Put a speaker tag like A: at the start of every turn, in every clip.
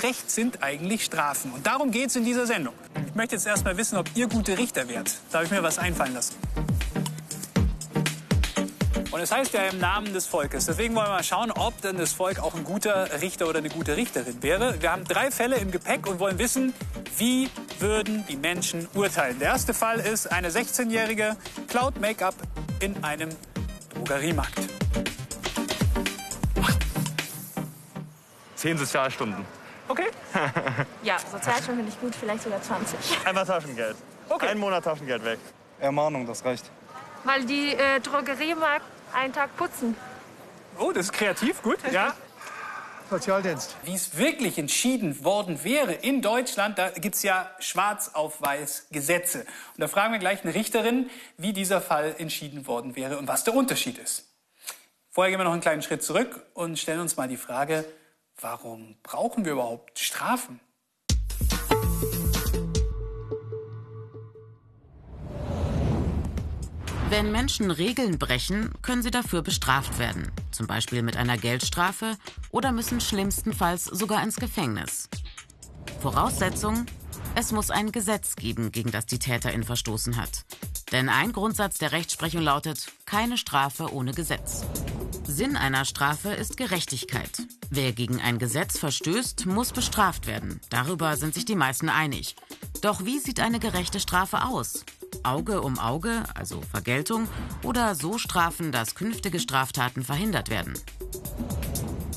A: gerecht sind eigentlich Strafen? Und darum geht es in dieser Sendung. Ich möchte jetzt erst mal wissen, ob ihr gute Richter wärt. Da habe ich mir was einfallen lassen. Und es heißt ja im Namen des Volkes. Deswegen wollen wir mal schauen, ob denn das Volk auch ein guter Richter oder eine gute Richterin wäre. Wir haben drei Fälle im Gepäck und wollen wissen, wie würden die Menschen urteilen. Der erste Fall ist, eine 16-Jährige klaut Make-up in einem Drogeriemarkt.
B: Zehn Sozialstunden.
A: Okay?
C: Ja, Sozialstunden finde ich gut, vielleicht sogar 20.
B: Einmal Taschengeld.
A: Okay.
B: Ein Monat Taschengeld weg.
D: Ermahnung, das reicht.
C: Weil die äh, Drogeriemarkt einen Tag putzen.
A: Oh, das ist kreativ, gut. Ja.
D: Sozialdienst.
A: Wie es wirklich entschieden worden wäre in Deutschland, da gibt es ja schwarz auf weiß Gesetze. Und da fragen wir gleich eine Richterin, wie dieser Fall entschieden worden wäre und was der Unterschied ist. Vorher gehen wir noch einen kleinen Schritt zurück und stellen uns mal die Frage, warum brauchen wir überhaupt Strafen?
E: Wenn Menschen Regeln brechen, können sie dafür bestraft werden. Zum Beispiel mit einer Geldstrafe oder müssen schlimmstenfalls sogar ins Gefängnis. Voraussetzung, es muss ein Gesetz geben, gegen das die Täterin verstoßen hat. Denn ein Grundsatz der Rechtsprechung lautet, keine Strafe ohne Gesetz. Sinn einer Strafe ist Gerechtigkeit. Wer gegen ein Gesetz verstößt, muss bestraft werden. Darüber sind sich die meisten einig. Doch wie sieht eine gerechte Strafe aus? Auge um Auge, also Vergeltung, oder so Strafen, dass künftige Straftaten verhindert werden.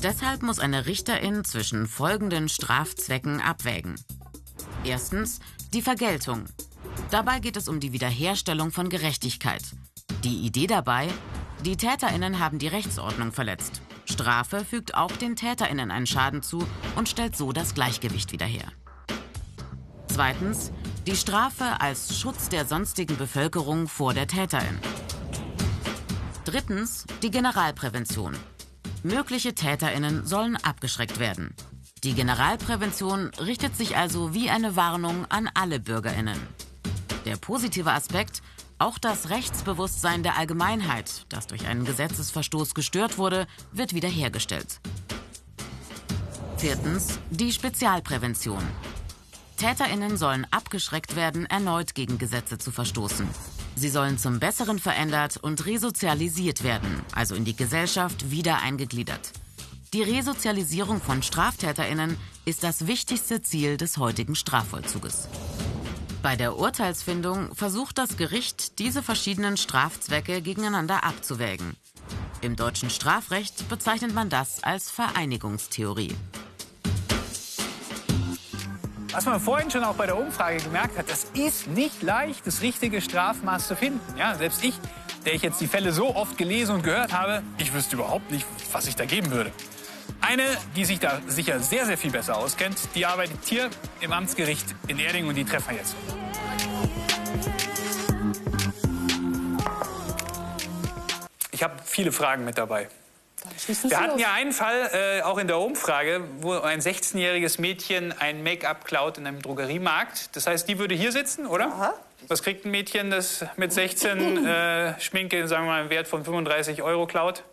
E: Deshalb muss eine Richterin zwischen folgenden Strafzwecken abwägen. Erstens die Vergeltung. Dabei geht es um die Wiederherstellung von Gerechtigkeit. Die Idee dabei, die Täterinnen haben die Rechtsordnung verletzt. Strafe fügt auch den Täterinnen einen Schaden zu und stellt so das Gleichgewicht wieder her. Zweitens die Strafe als Schutz der sonstigen Bevölkerung vor der Täterin. Drittens die Generalprävention. Mögliche Täterinnen sollen abgeschreckt werden. Die Generalprävention richtet sich also wie eine Warnung an alle Bürgerinnen. Der positive Aspekt, auch das Rechtsbewusstsein der Allgemeinheit, das durch einen Gesetzesverstoß gestört wurde, wird wiederhergestellt. Viertens die Spezialprävention. Täterinnen sollen abgeschreckt werden, erneut gegen Gesetze zu verstoßen. Sie sollen zum Besseren verändert und resozialisiert werden, also in die Gesellschaft wieder eingegliedert. Die Resozialisierung von Straftäterinnen ist das wichtigste Ziel des heutigen Strafvollzuges. Bei der Urteilsfindung versucht das Gericht, diese verschiedenen Strafzwecke gegeneinander abzuwägen. Im deutschen Strafrecht bezeichnet man das als Vereinigungstheorie.
A: Was man vorhin schon auch bei der Umfrage gemerkt hat, das ist nicht leicht, das richtige Strafmaß zu finden. Ja, selbst ich, der ich jetzt die Fälle so oft gelesen und gehört habe, ich wüsste überhaupt nicht, was ich da geben würde. Eine, die sich da sicher sehr, sehr viel besser auskennt, die arbeitet hier im Amtsgericht in Erding und die treffen wir jetzt. Ich habe viele Fragen mit dabei. Wir hatten ja einen Fall, äh, auch in der Umfrage, wo ein 16-jähriges Mädchen ein Make-up klaut in einem Drogeriemarkt. Das heißt, die würde hier sitzen, oder?
F: Aha.
A: Was kriegt ein Mädchen, das mit 16 äh, Schminke, sagen wir mal, einen Wert von 35 Euro klaut?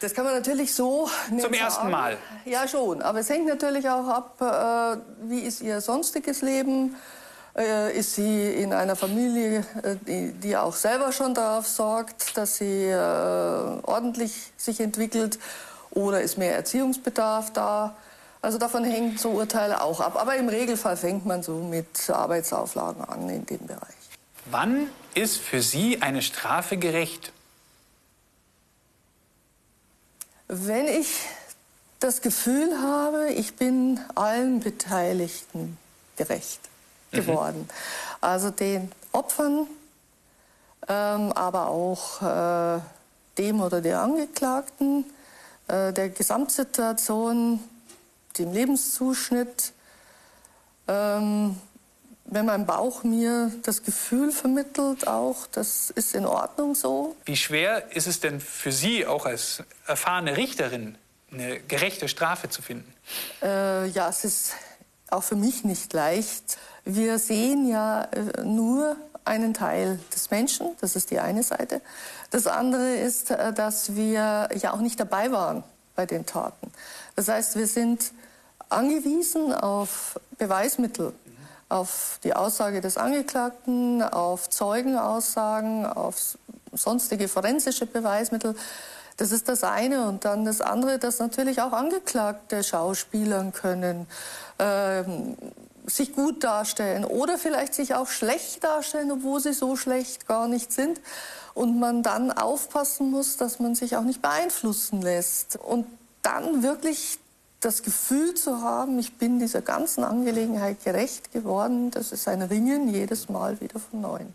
F: Das kann man natürlich so nicht
A: Zum ersten. Mal.
F: Ja, schon. Aber es hängt natürlich auch ab, äh, wie ist ihr sonstiges Leben. Äh, ist sie in einer Familie, äh, die, auch selber schon darauf sorgt, dass sie ordentlich sich entwickelt? Oder ist mehr Erziehungsbedarf da? Also davon hängen so Urteile auch ab. Aber im Regelfall fängt man so mit Arbeitsauflagen an in dem Bereich.
A: Wann ist für Sie eine Strafe gerecht?
F: Wenn ich das Gefühl habe, ich bin allen Beteiligten gerecht geworden. Also den Opfern, ähm, aber auch äh, dem oder der Angeklagten, äh, der Gesamtsituation, dem Lebenszuschnitt. Ähm, wenn mein Bauch mir das Gefühl vermittelt, auch, das ist in Ordnung so.
A: Wie schwer ist es denn für Sie, auch als erfahrene Richterin, eine gerechte Strafe zu finden?
F: Äh, ja, es ist auch für mich nicht leicht. Wir sehen ja äh, nur einen Teil des Menschen, das ist die eine Seite. Das andere ist, äh, dass wir ja auch nicht dabei waren bei den Taten. Das heißt, wir sind angewiesen auf Beweismittel, auf die Aussage des Angeklagten, auf Zeugenaussagen, auf sonstige forensische Beweismittel. Das ist das eine. Und dann das andere, dass natürlich auch Angeklagte schauspielern können, ähm, sich gut darstellen oder vielleicht sich auch schlecht darstellen, obwohl sie so schlecht gar nicht sind. Und man dann aufpassen muss, dass man sich auch nicht beeinflussen lässt. Und dann wirklich das Gefühl zu haben, ich bin dieser ganzen Angelegenheit gerecht geworden, das ist ein Ringen jedes Mal wieder von neuem.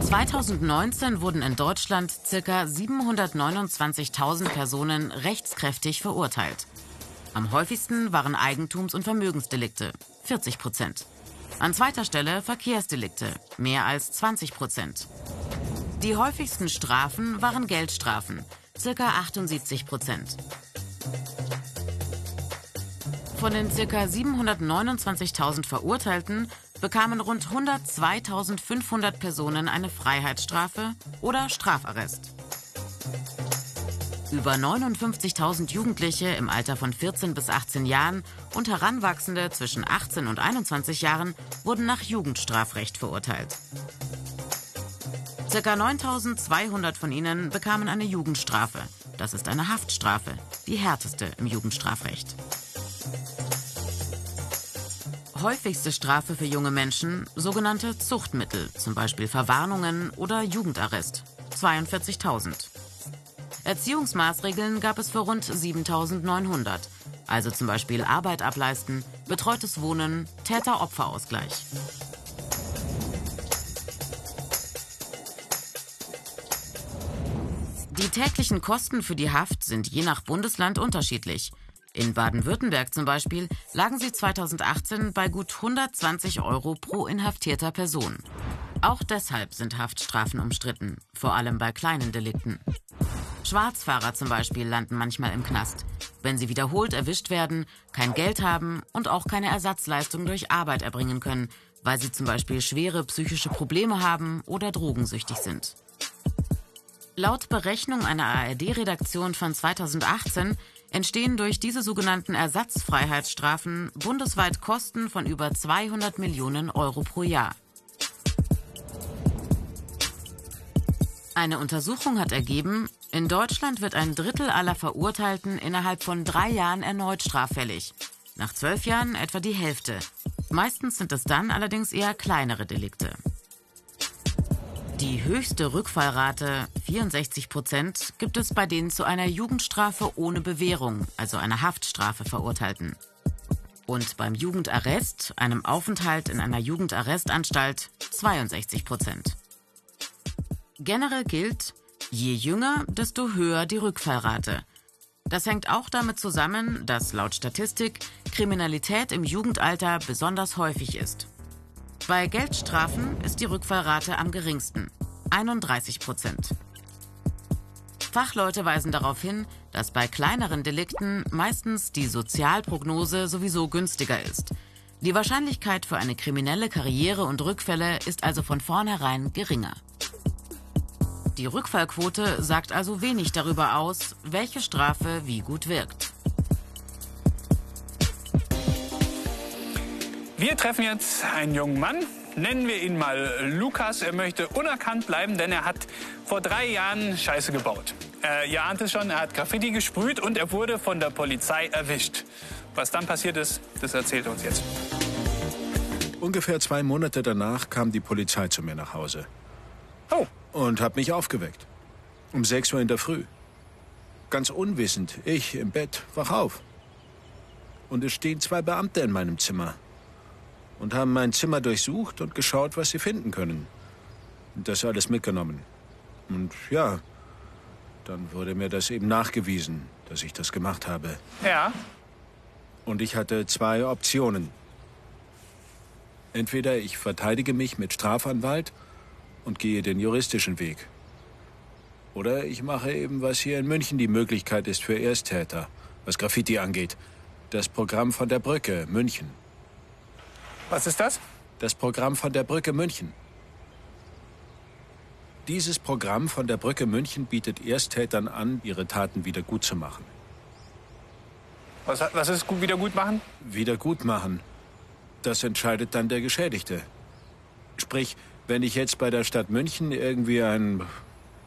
E: 2019 wurden in Deutschland ca. 729.000 Personen rechtskräftig verurteilt. Am häufigsten waren Eigentums- und Vermögensdelikte, 40 Prozent. An zweiter Stelle Verkehrsdelikte, mehr als 20 Prozent. Die häufigsten Strafen waren Geldstrafen, ca. 78 Prozent. Von den ca. 729.000 Verurteilten bekamen rund 102.500 Personen eine Freiheitsstrafe oder Strafarrest. Über 59.000 Jugendliche im Alter von 14 bis 18 Jahren und Heranwachsende zwischen 18 und 21 Jahren wurden nach Jugendstrafrecht verurteilt. Circa 9.200 von ihnen bekamen eine Jugendstrafe. Das ist eine Haftstrafe, die härteste im Jugendstrafrecht. Häufigste Strafe für junge Menschen sogenannte Zuchtmittel, zum Beispiel Verwarnungen oder Jugendarrest, 42.000. Erziehungsmaßregeln gab es für rund 7.900, also zum Beispiel Arbeit ableisten, betreutes Wohnen, Täter-Opfer-Ausgleich. Die täglichen Kosten für die Haft sind je nach Bundesland unterschiedlich. In Baden-Württemberg zum Beispiel lagen sie 2018 bei gut 120 Euro pro inhaftierter Person. Auch deshalb sind Haftstrafen umstritten, vor allem bei kleinen Delikten. Schwarzfahrer zum Beispiel landen manchmal im Knast, wenn sie wiederholt erwischt werden, kein Geld haben und auch keine Ersatzleistung durch Arbeit erbringen können, weil sie zum Beispiel schwere psychische Probleme haben oder drogensüchtig sind. Laut Berechnung einer ARD-Redaktion von 2018 entstehen durch diese sogenannten Ersatzfreiheitsstrafen bundesweit Kosten von über 200 Millionen Euro pro Jahr. Eine Untersuchung hat ergeben, in Deutschland wird ein Drittel aller Verurteilten innerhalb von drei Jahren erneut straffällig. Nach zwölf Jahren etwa die Hälfte. Meistens sind es dann allerdings eher kleinere Delikte. Die höchste Rückfallrate, 64 Prozent, gibt es bei den zu einer Jugendstrafe ohne Bewährung, also einer Haftstrafe verurteilten. Und beim Jugendarrest, einem Aufenthalt in einer Jugendarrestanstalt, 62 Prozent. Generell gilt, je jünger, desto höher die Rückfallrate. Das hängt auch damit zusammen, dass laut Statistik Kriminalität im Jugendalter besonders häufig ist. Bei Geldstrafen ist die Rückfallrate am geringsten, 31 Prozent. Fachleute weisen darauf hin, dass bei kleineren Delikten meistens die Sozialprognose sowieso günstiger ist. Die Wahrscheinlichkeit für eine kriminelle Karriere und Rückfälle ist also von vornherein geringer. Die Rückfallquote sagt also wenig darüber aus, welche Strafe wie gut wirkt.
A: Wir treffen jetzt einen jungen Mann. Nennen wir ihn mal Lukas. Er möchte unerkannt bleiben, denn er hat vor drei Jahren Scheiße gebaut. Äh, ihr ahnt es schon, er hat Graffiti gesprüht und er wurde von der Polizei erwischt. Was dann passiert ist, das erzählt er uns jetzt.
G: Ungefähr zwei Monate danach kam die Polizei zu mir nach Hause.
A: Oh.
G: Und hat mich aufgeweckt. Um sechs Uhr in der Früh. Ganz unwissend, ich im Bett, wach auf. Und es stehen zwei Beamte in meinem Zimmer und haben mein Zimmer durchsucht und geschaut, was sie finden können. Und das alles mitgenommen. Und ja, dann wurde mir das eben nachgewiesen, dass ich das gemacht habe.
A: Ja.
G: Und ich hatte zwei Optionen. Entweder ich verteidige mich mit Strafanwalt und gehe den juristischen Weg. Oder ich mache eben, was hier in München die Möglichkeit ist für Ersttäter, was Graffiti angeht. Das Programm von der Brücke, München.
A: Was ist das?
G: Das Programm von der Brücke München. Dieses Programm von der Brücke München bietet Ersttätern an, ihre Taten wieder gut zu machen.
A: Was, was ist gut, wieder gut machen?
G: Wieder gut machen. Das entscheidet dann der Geschädigte. Sprich, wenn ich jetzt bei der Stadt München irgendwie einen,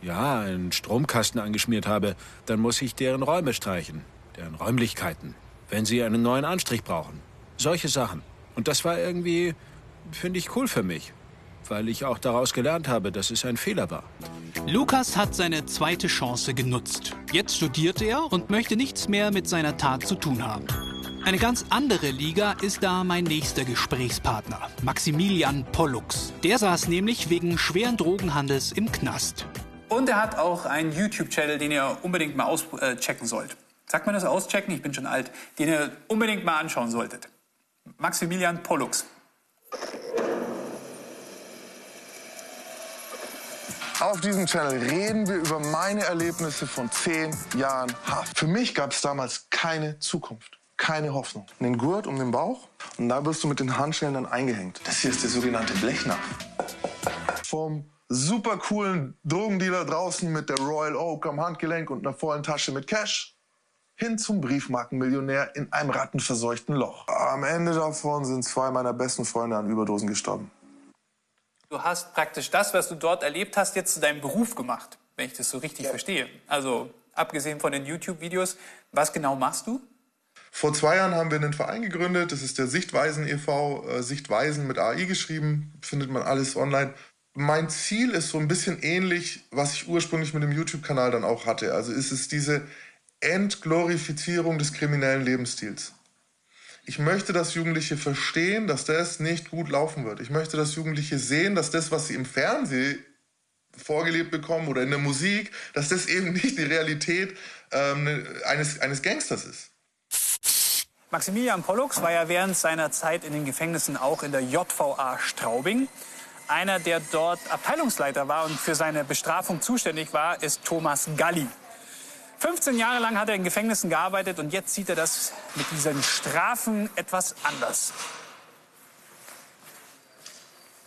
G: ja, einen Stromkasten angeschmiert habe, dann muss ich deren Räume streichen, deren Räumlichkeiten, wenn sie einen neuen Anstrich brauchen. Solche Sachen. Und das war irgendwie, finde ich, cool für mich, weil ich auch daraus gelernt habe, dass es ein Fehler war.
H: Lukas hat seine zweite Chance genutzt. Jetzt studiert er und möchte nichts mehr mit seiner Tat zu tun haben. Eine ganz andere Liga ist da mein nächster Gesprächspartner, Maximilian Pollux. Der saß nämlich wegen schweren Drogenhandels im Knast.
A: Und er hat auch einen YouTube-Channel, den ihr unbedingt mal auschecken sollt. Sagt man das auschecken? Ich bin schon alt. Den ihr unbedingt mal anschauen solltet. Maximilian Pollux.
I: Auf diesem Channel reden wir über meine Erlebnisse von zehn Jahren Haft. Für mich gab es damals keine Zukunft, keine Hoffnung. Den Gurt um den Bauch und da wirst du mit den Handschellen dann eingehängt. Das hier ist der sogenannte Blechnapf. Vom super coolen Drogendealer draußen mit der Royal Oak am Handgelenk und einer vollen Tasche mit Cash hin zum Briefmarkenmillionär in einem rattenverseuchten Loch. Am Ende davon sind zwei meiner besten Freunde an Überdosen gestorben.
A: Du hast praktisch das, was du dort erlebt hast, jetzt zu deinem Beruf gemacht, wenn ich das so richtig ja. verstehe. Also abgesehen von den YouTube-Videos, was genau machst du?
I: Vor zwei Jahren haben wir einen Verein gegründet. Das ist der Sichtweisen e.V. Äh, Sichtweisen mit AI geschrieben. Findet man alles online. Mein Ziel ist so ein bisschen ähnlich, was ich ursprünglich mit dem YouTube-Kanal dann auch hatte. Also ist es diese Entglorifizierung des kriminellen Lebensstils. Ich möchte, dass Jugendliche verstehen, dass das nicht gut laufen wird. Ich möchte, dass Jugendliche sehen, dass das, was sie im Fernsehen vorgelebt bekommen oder in der Musik, dass das eben nicht die Realität ähm, eines, eines Gangsters ist.
A: Maximilian Pollux war ja während seiner Zeit in den Gefängnissen auch in der JVA Straubing. Einer, der dort Abteilungsleiter war und für seine Bestrafung zuständig war, ist Thomas Galli. 15 Jahre lang hat er in Gefängnissen gearbeitet und jetzt sieht er das mit diesen Strafen etwas anders.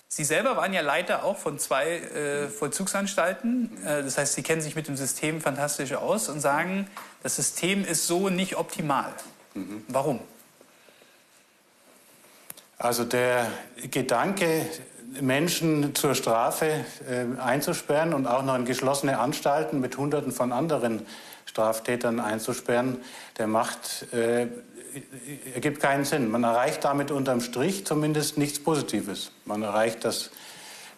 A: Sie selber waren ja Leiter auch von zwei äh, Vollzugsanstalten. Äh, das heißt, Sie kennen sich mit dem System fantastisch aus und sagen, das System ist so nicht optimal. Mhm. Warum?
J: Also der Gedanke, Menschen zur Strafe äh, einzusperren und auch noch in geschlossene Anstalten mit Hunderten von anderen Straftätern einzusperren, der macht, äh, ergibt keinen Sinn. Man erreicht damit unterm Strich zumindest nichts Positives. Man erreicht, dass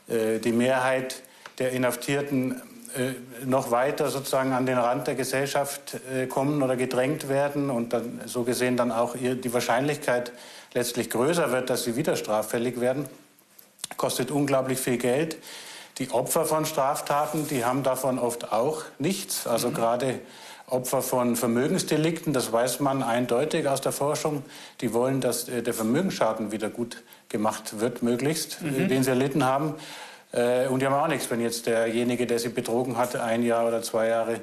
J: äh, die Mehrheit der Inhaftierten äh, noch weiter sozusagen an den Rand der Gesellschaft äh, kommen oder gedrängt werden und dann so gesehen dann auch die Wahrscheinlichkeit letztlich größer wird, dass sie wieder straffällig werden. Kostet unglaublich viel Geld. Die Opfer von Straftaten, die haben davon oft auch nichts. Also mhm. gerade Opfer von Vermögensdelikten, das weiß man eindeutig aus der Forschung, die wollen, dass äh, der Vermögensschaden wieder gut gemacht wird, möglichst, äh, mhm. den sie erlitten haben. Äh, und die haben auch nichts, wenn jetzt derjenige, der sie betrogen hat, ein Jahr oder zwei Jahre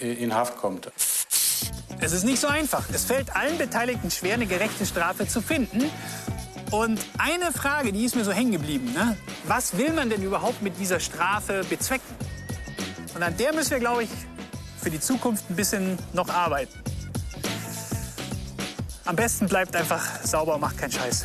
J: in Haft kommt.
A: Es ist nicht so einfach. Es fällt allen Beteiligten schwer, eine gerechte Strafe zu finden. Und eine Frage, die ist mir so hängen geblieben. Ne? Was will man denn überhaupt mit dieser Strafe bezwecken? Und an der müssen wir, glaube ich, für die Zukunft ein bisschen noch arbeiten. Am besten bleibt einfach sauber und macht keinen Scheiß.